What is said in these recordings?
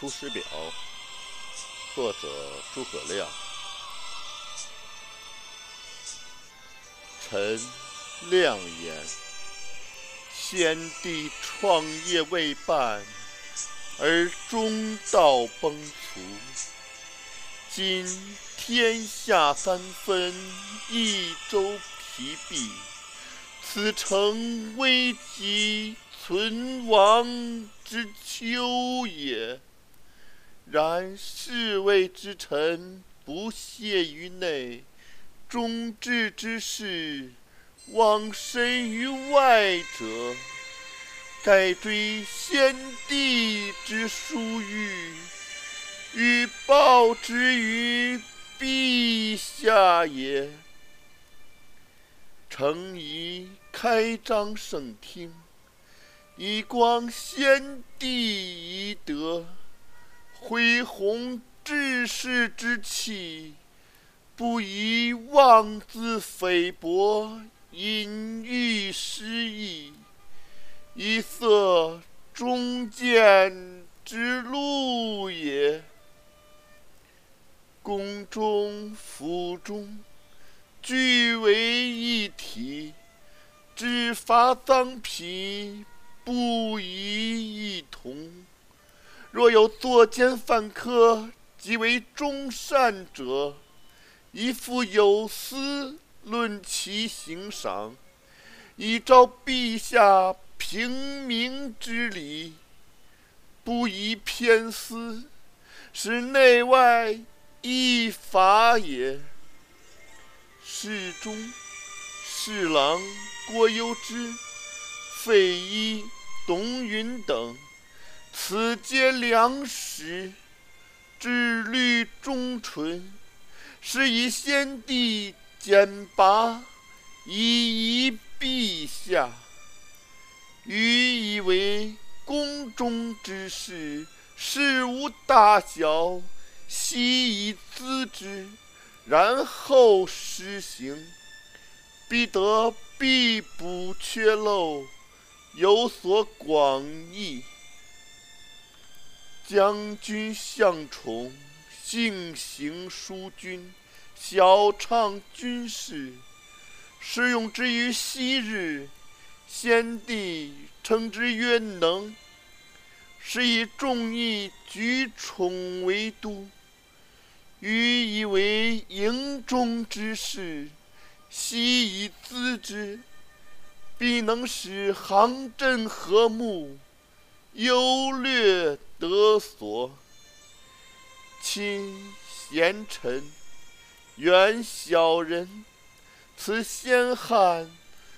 出师表》，作者诸葛亮。臣亮言：先帝创业未半，而中道崩殂。今天下三分，益州疲弊，此诚危急存亡之秋也。然侍卫之臣不懈于内，忠志之士忘身于外者，盖追先帝之殊遇，欲报之于陛下也。诚宜开张圣听，以光先帝遗德，恢弘志士之气，不宜妄自菲薄，隐喻失义，以塞忠谏之路也。宫中府中，俱为一体，执法赃批，不宜异同。若有作奸犯科，即为忠善者，宜付有司论其刑赏，以昭陛下平明之理，不宜偏私，使内外异法也。侍中、侍郎郭攸之、费祎、董允等，此皆良实，志虑忠纯，是以先帝简拔，以遗陛下。愚以为宫中之事，事无大小，悉以咨之。然后施行，必得必补缺漏，有所广益。将军向宠，性行淑均，晓畅军事，使用之于昔日，先帝称之曰能。是以众议举宠为都。愚以为营中之事，悉以咨之，必能使行阵和睦，优劣得所。亲贤臣，远小人，此先汉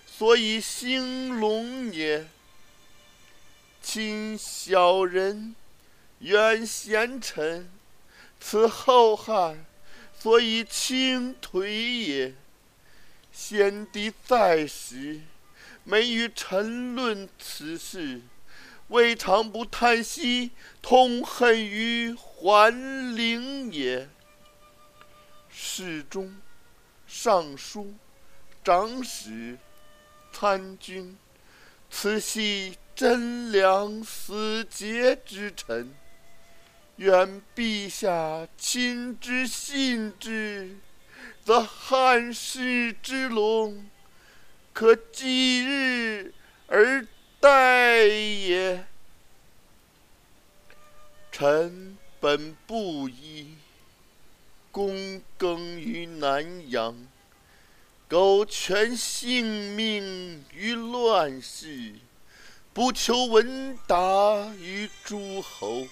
所以兴隆也。亲小人，远贤臣。此后汉所以倾颓也。先帝在时，每与臣论此事，未尝不叹息，痛恨于桓灵也。侍中、尚书、长史、参军，此系贞良死节之臣。愿陛下亲之信之，则汉室之隆，可继日而待也。臣本布衣，躬耕于南阳，苟全性命于乱世，不求闻达于诸侯。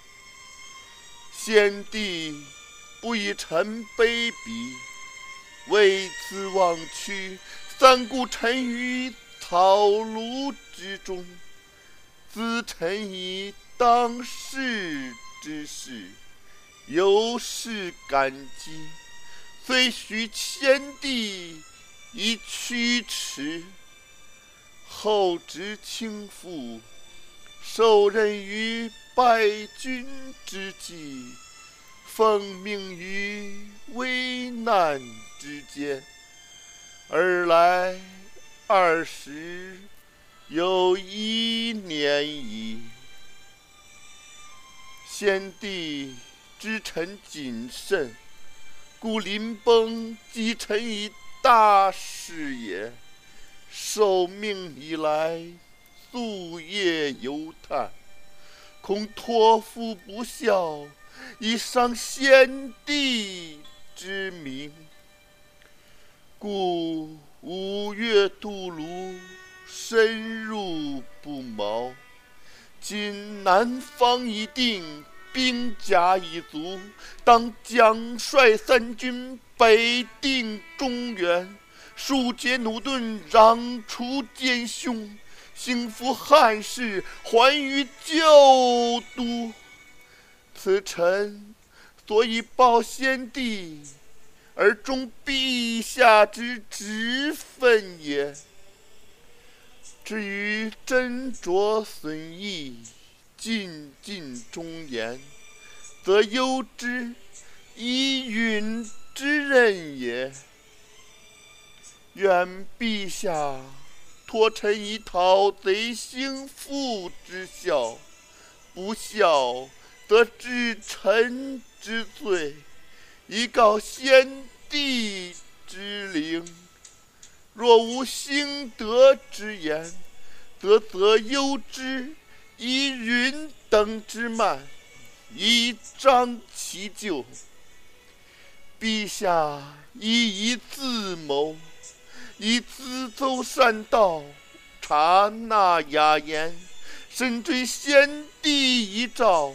先帝不以臣卑鄙，为此忘屈，三顾臣于草庐之中。咨臣以当世之事，由是感激，虽许先帝以驱驰。后值倾覆，受任于。败军之际，奉命于危难之间，尔来二十有一年矣。先帝之臣谨慎，故临崩即臣以大事也。受命以来，夙夜忧叹，恐托付不效，以伤先帝之明。故五月渡泸，深入不毛。今南方已定，兵甲已足，当将率三军北定中原。庶竭驽钝，攘除奸凶，兴复汉室，还于旧都。此臣所以报先帝，而忠陛下之职分也。至于斟酌损益，尽尽忠言，则攸之，以允之任也。愿陛下托臣以讨贼兴复之效，不效，则治臣之罪，以告先帝之灵。若无兴德之言，则责攸之，以云等之慢，以彰其咎。陛下以一自谋。以咨奏善道，察纳雅言，深追先帝遗诏，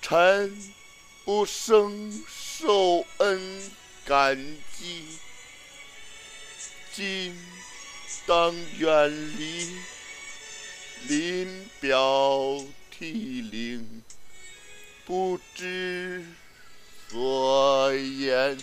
臣不胜受恩感激。今当远离，临表涕零，不知所言。